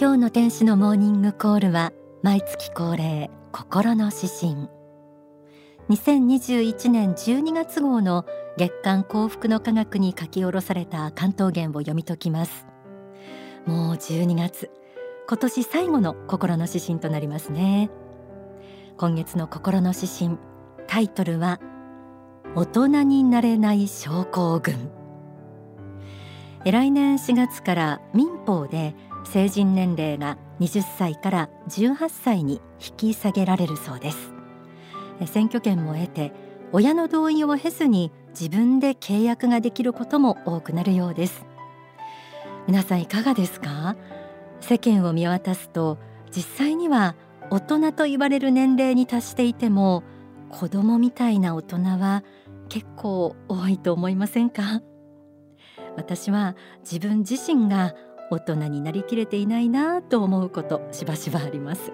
今日の天使のモーニングコールは毎月恒例心の指針。2021年12月号の月刊幸福の科学に書き下ろされた関東言を読み解きます。もう12月。今年最後の心の指針となりますね。今月の心の指針タイトルは大人になれない症候群。来年4月から民法で成人年齢が20歳から18歳に引き下げられるそうです。選挙権も得て親の同意を経ずに自分で契約ができることも多くなるようです。皆さんいかがですか？世間を見渡すと実際には大人と言われる年齢に達していても子供みたいな大人は結構多いと思いませんか？私は自分自身が大人になりきれていないなと思うことしばしばあります。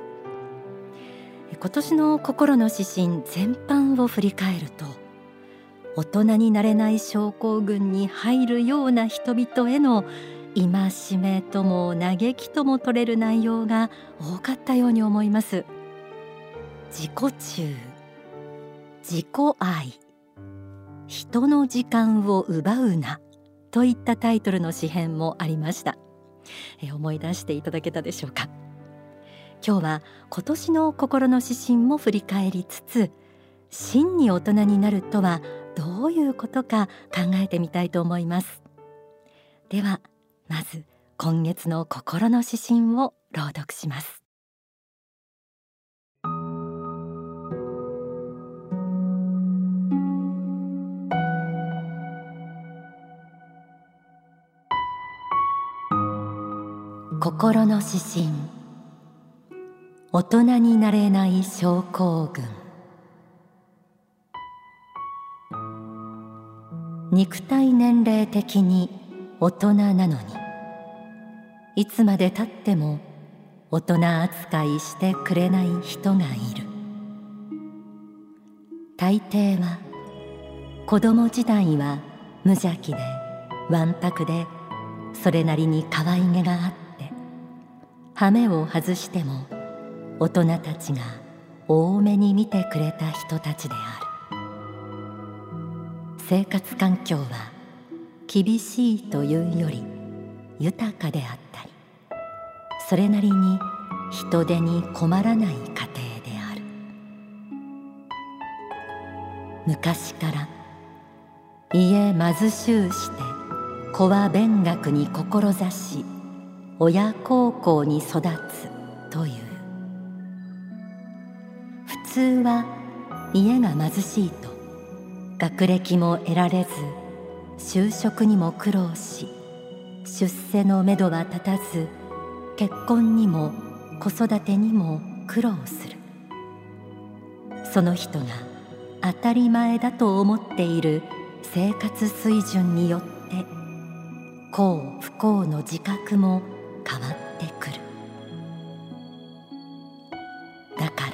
今年の心の指針全般を振り返ると大人になれない症候群に入るような人々への戒めとも嘆きとも取れる内容が多かったように思います。自己中自己愛人の時間を奪うなといったタイトルの詩編もありました。え思い出していただけたでしょうか。今日は今年の心の指針も振り返りつつ真に大人になるとはどういうことか考えてみたいと思います。ではまず今月の心の指針を朗読します。心の指針。大人になれない症候群。肉体年齢的に大人なのに。いつまでたっても大人扱いしてくれない人がいる。大抵は子供時代は無邪気でわんぱくでそれなりに可愛げがあって羽目を外しても大人たちが多めに見てくれた人たちである。生活環境は厳しいというより豊かであったりそれなりに人手に困らない家庭である。昔から家貧しゅうして子は勉学に志し親孝行に育つという普通は家が貧しいと学歴も得られず就職にも苦労し出世のめどは立たず結婚にも子育てにも苦労する。その人が当たり前だと思っている生活水準によって幸不幸の自覚も変わってくる。だから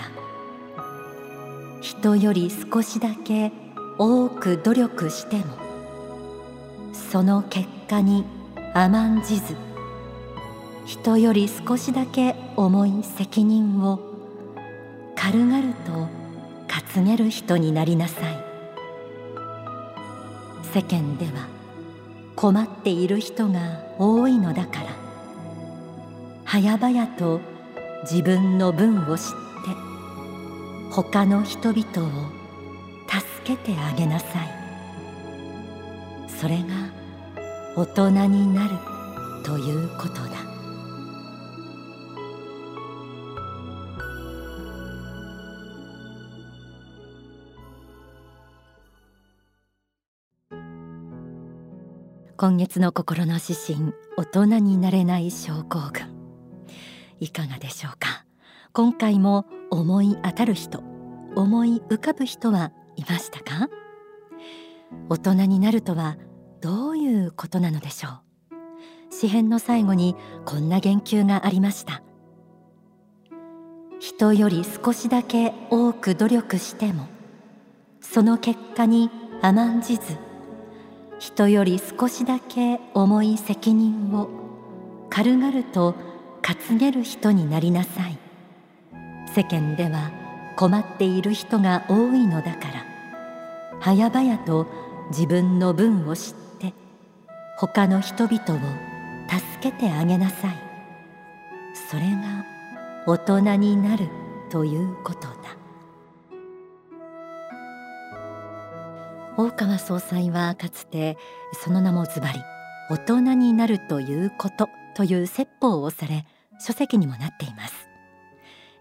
人より少しだけ多く努力してもその結果に甘んじず人より少しだけ重い責任を軽々と担げる人になりなさい。世間では困っている人が多いのだから。早々と自分の分を知って他の人々を助けてあげなさい。それが大人になるということだ。今月の心の指針大人になれない症候群。いかがでしょうか？今回も思い当たる人思い浮かぶ人はいましたか？大人になるとはどういうことなのでしょう？詩編の最後にこんな言及がありました。人より少しだけ多く努力してもその結果に甘んじず人より少しだけ重い責任を軽々と担げる人になりなさい。世間では困っている人が多いのだから。早々と自分の分を知って他の人々を助けてあげなさい。それが大人になるということだ。大川総裁はかつてその名もズバリ大人になるということ。という説法をされ書籍にもなっています。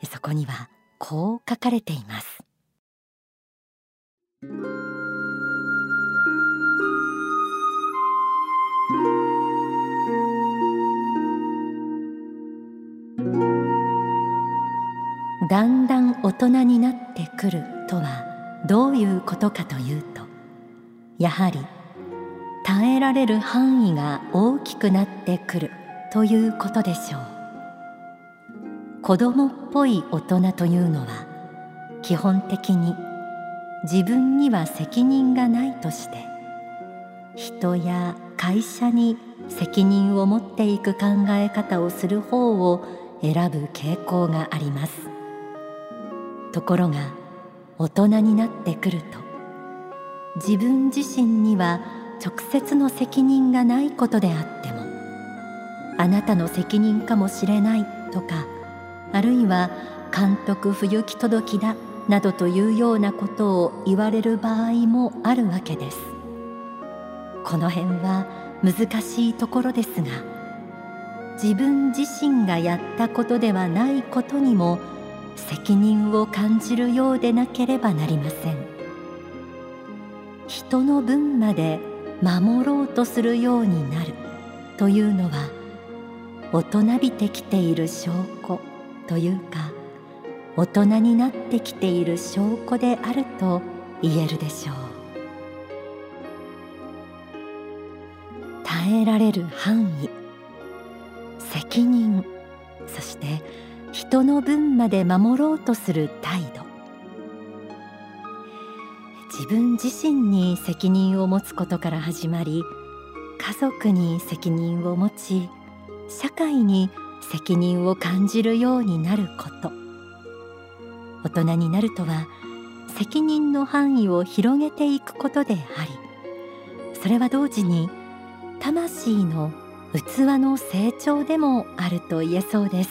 そこにはこう書かれています。だんだん大人になってくるとはどういうことかというとやはり耐えられる範囲が大きくなってくる。ということでしょう。子供っぽい大人というのは基本的に自分には責任がないとして人や会社に責任を持っていく考え方をする方を選ぶ傾向があります。ところが大人になってくると自分自身には直接の責任がないことであってもあなたの責任かもしれないとかあるいは監督不行き届きだなどというようなことを言われる場合もあるわけです。この辺は難しいところですが自分自身がやったことではないことにも責任を感じるようでなければなりません。人の分まで守ろうとするようになるというのは大人びてきている証拠というか大人になってきている証拠であると言えるでしょう。耐えられる範囲責任そして人の分まで守ろうとする態度。自分自身に責任を持つことから始まり家族に責任を持ち社会に責任を感じるようになること。大人になるとは責任の範囲を広げていくことでありそれは同時に魂の器の成長でもあると言えそうです。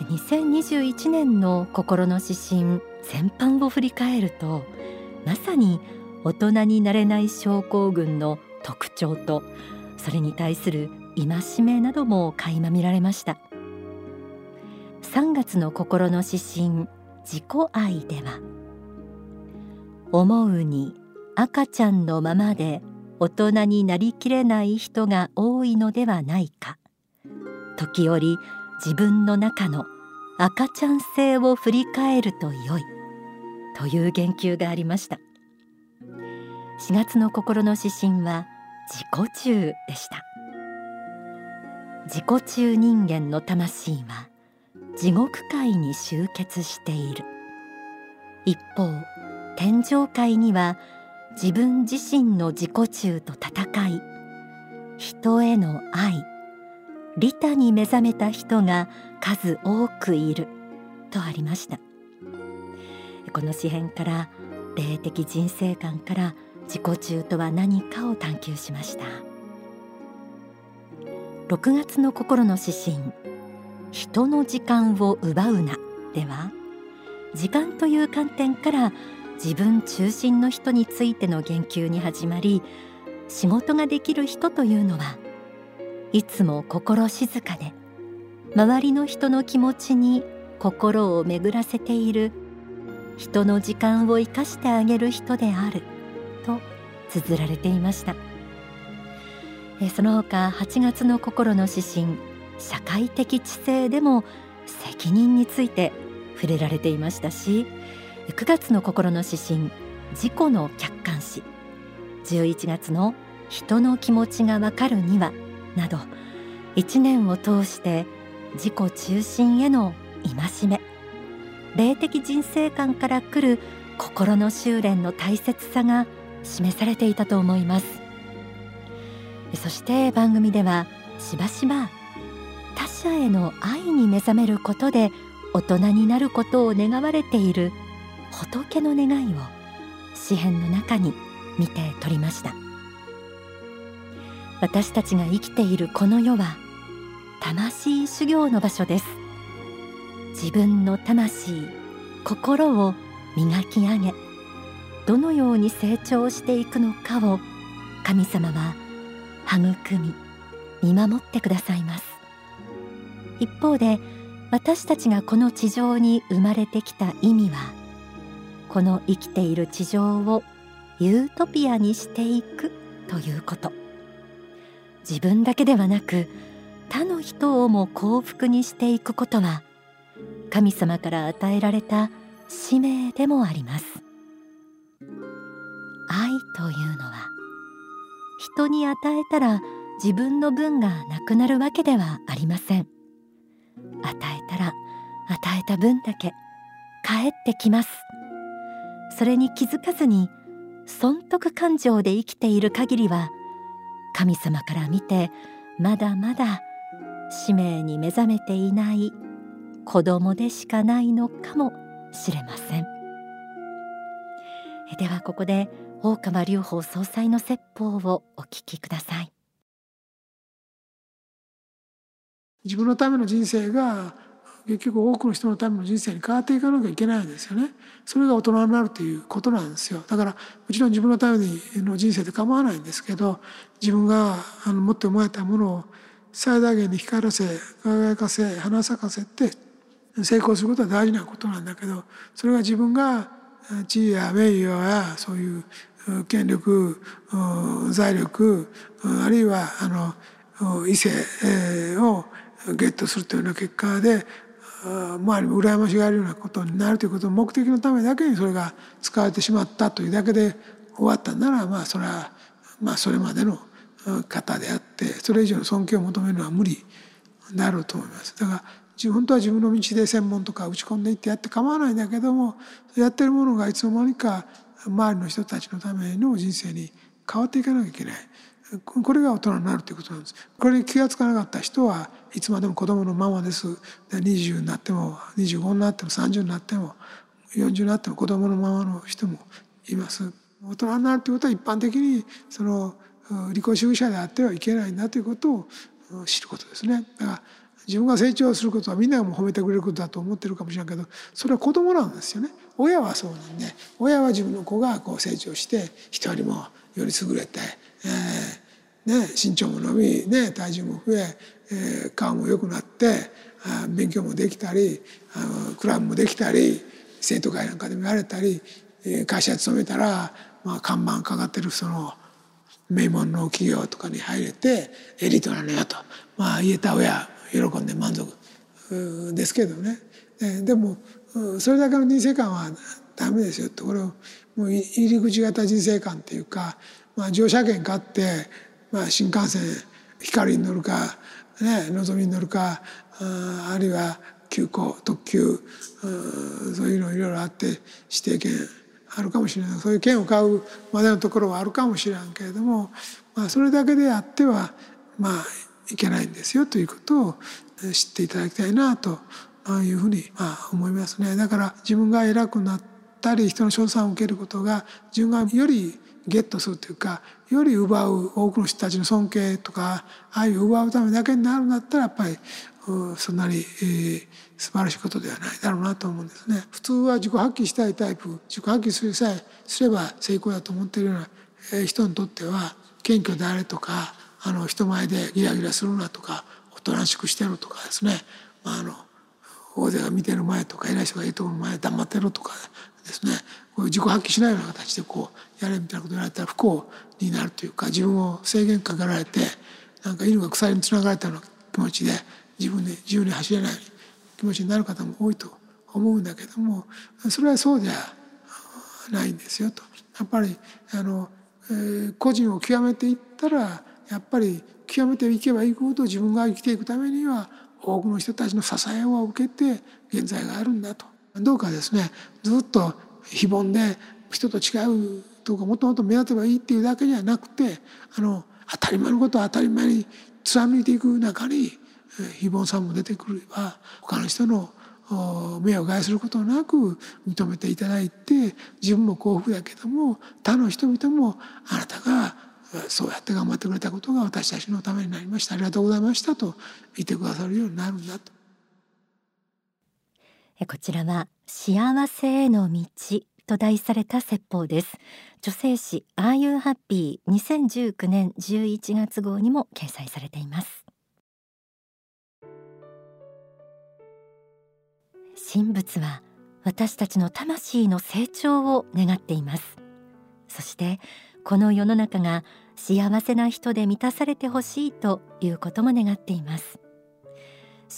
2021年の心の指針全般を振り返るとまさに大人になれない症候群の特徴とそれに対する戒めなども垣間見られました。3月の心の指針自己愛では。思うに赤ちゃんのままで大人になりきれない人が多いのではないか。時折自分の中の赤ちゃん性を振り返ると良い。という言及がありました。4月の心の指針は自己中でした。自己中人間の魂は地獄界に集結している。一方天上界には自分自身の自己中と戦い人への愛利他に目覚めた人が数多くいるとありました。この詩編から霊的人生観から自己中とは何かを探求しました。6月の心の指針人の時間を奪うな。では時間という観点から自分中心の人についての言及に始まり仕事ができる人というのはいつも心静かで周りの人の気持ちに心を巡らせている人の時間を生かしてあげる人である。と綴られていました。その他8月の心の指針社会的知性でも責任について触れられていましたし9月の心の指針自己の客観視11月の人の気持ちがわかるにはなど1年を通して自己中心への戒め霊的人生観から来る心の修練の大切さが示されていたと思います。そして番組ではしばしば他者への愛に目覚めることで大人になることを願われている仏の願いを詩篇の中に見て取りました。私たちが生きているこの世は魂修行の場所です。自分の魂心を磨き上げどのように成長していくのかを神様は育み見守ってくださいます。一方で私たちがこの地上に生まれてきた意味はこの生きている地上をユートピアにしていくということ。自分だけではなく他の人をも幸福にしていくことは神様から与えられた使命でもあります。というのは人に与えたら自分の分がなくなるわけではありません。与えたら与えた分だけ返ってきます。それに気づかずに損得感情で生きている限りは神様から見てまだまだ使命に目覚めていない子供でしかないのかもしれません。ではここで大川隆法総裁の説法をお聞きください。自分のための人生が結局多くの人のための人生に変わっていかなきゃいけないんですよね。それが大人になるということなんですよ。だからもちろん自分のための人生で構わないんですけど自分があの持って生まれたものを最大限に光らせ輝かせ花咲かせて成功することは大事なことなんだけどそれが自分が地位や名誉やそういう権力財力あるいはあの異性をゲットするというような結果で周りも羨ましがるようなことになるということの目的のためだけにそれが使われてしまったというだけで終わったんならまあそれはまあそれまでの方であってそれ以上の尊敬を求めるのは無理だろうと思います。だから本当は自分の道で専門とか打ち込んでいってやって構わないんだけどもやってるものがいつの間にか周りの人たちのための人生に変わっていかなきゃいけない。これが大人になるということなんです。これに気が付かなかった人はいつまでも子供のままです。20になっても25になっても30になっても40になっても子供のままの人もいます。大人になるということは一般的にその利己主義者であってはいけないんだということを知ることですね。だから自分が成長することはみんながも褒めてくれることだと思ってるかもしれないけどそれは子供なんですよね。親はそうなんで親は自分の子がこう成長して人よりもより優れて、えーね、身長も伸び、ね、体重も増ええー、顔も良くなってあ勉強もできたりあクラブもできたり生徒会なんかでもやれたり、え、会社勤めたら、まあ、看板かかってるその名門の企業とかに入れてエリートなのよと、まあ、言えた親喜んで満足ですけどね、えー、それだけの人生観はダメですよ。ってこれもう入り口型人生観っていうか、まあ、乗車券買って、まあ、新幹線光に乗るかねのぞみに乗るかあるいは急行特急うそういうのいろいろあって指定券あるかもしれない。そういう券を買うまでのところはあるかもしれんけれども、まあ、それだけであってはまあいけないんですよということを知っていただきたいなというふうにまあ思いますね。だから自分が偉くなったり人の称賛を受けることが自分がよりゲットするというかより奪う多くの人たちの尊敬とか愛を奪うためだけになるんだったらやっぱりそんなに、えー、素晴らしいことではないだろうなと思うんですね。普通は自己発揮したいタイプ自己発揮するさえすれば成功だと思っているような人にとっては謙虚であれとかあの人前でギラギラするなとかおとなしくしてるとかですね、まあ、あの大勢が見てる前とか偉い人がいるところの前黙ってるとかですねこういう自己発揮しないような形でこうやれみたいなこと言われたら不幸になるというか自分を制限かけられてなんか犬が鎖につながれたような気持ちで自分で自由に走れない気持ちになる方も多いと思うんだけどもそれはそうじゃないんですよと。やっぱりあの、えー、個人を極めていったらやっぱり極めていけばいくほど自分が生きていくためには多くの人たちの支えを受けて現在があるんだと。どうかですねずっと非凡で人と違うとかもっともっと目立てばいいっていうだけじゃなくてあの当たり前のことを当たり前に貫いていく中に非凡さんも出てくれば他の人の目を害することなく認めていただいて自分も幸福だけども他の人々もあなたがそうやって頑張ってくれたことが私たちのためになりました。ありがとうございましたと言ってくださるようになるんだと。こちらは幸せへの道と題された説法です。女性誌 Are You Happy 2019年11月号にも掲載されています。神仏は私たちの魂の成長を願っています。そしてこの世の中が幸せな人で満たされてほしいということも願っています。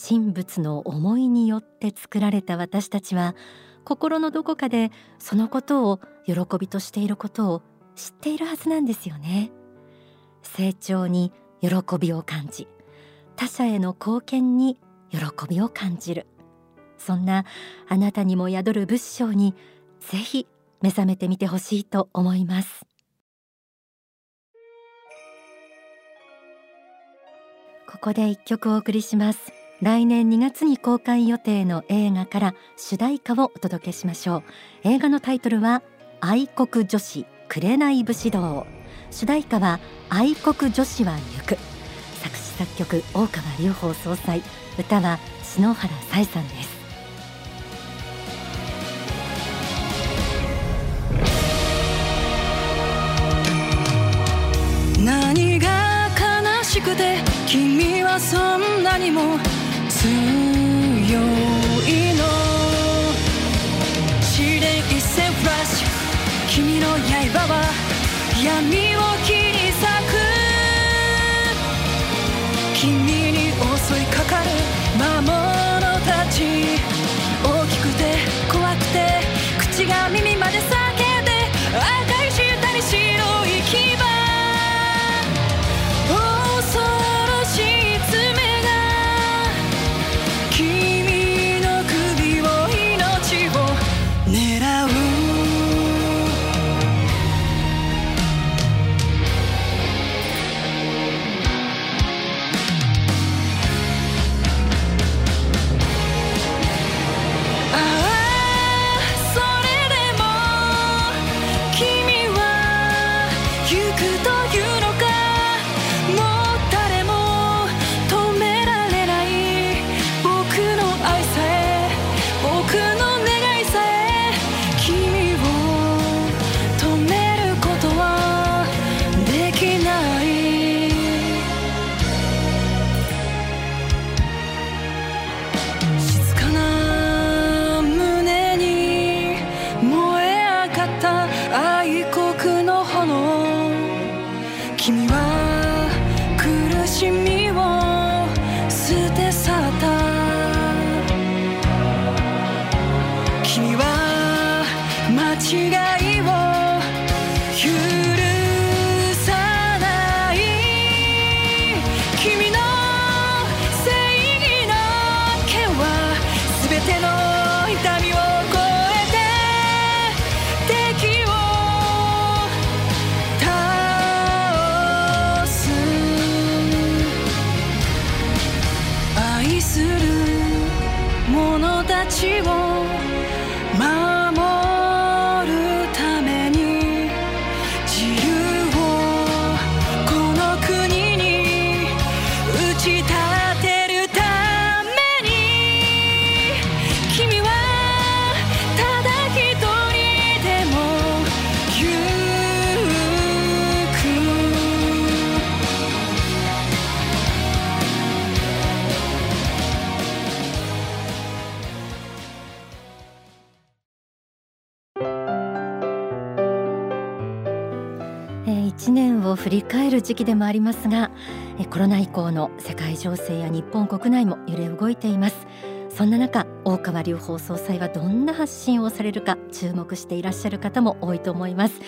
神仏の思いによって作られた私たちは心のどこかでそのことを喜びとしていることを知っているはずなんですよね。成長に喜びを感じ他者への貢献に喜びを感じる。そんなあなたにも宿る仏性にぜひ目覚めてみてほしいと思います。ここで一曲お送りします。来年2月に公開予定の映画から主題歌をお届けしましょう。映画のタイトルは愛国女子紅武士道。主題歌は愛国女子は行く。作詞作曲大川隆法総裁。歌は篠原彩さんです。君の刃は闇を切り裂く君に襲いかかる振り返る時期でもありますがコロナ以降の世界情勢や日本国内も揺れ動いています。そんな中大川隆法総裁はどんな発信をされるか注目していらっしゃる方も多いと思います。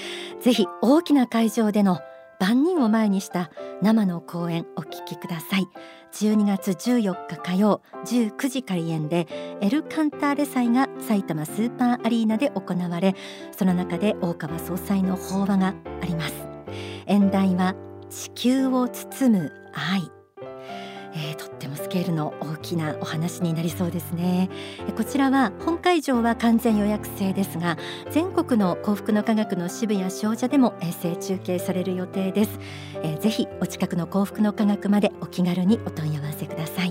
ぜひ大きな会場での万人を前にした生の講演お聞きください。12月14日火曜19時開演でエルカンターレ祭が埼玉スーパーアリーナで行われその中で大川総裁の法話があります。演題は地球を包む愛。えー、とってもスケールの大きなお話になりそうですね。こちらは本会場は完全予約制ですが全国の幸福の科学の支部や商社でも衛星中継される予定です、えー、ぜひお近くの幸福の科学までお気軽にお問い合わせください。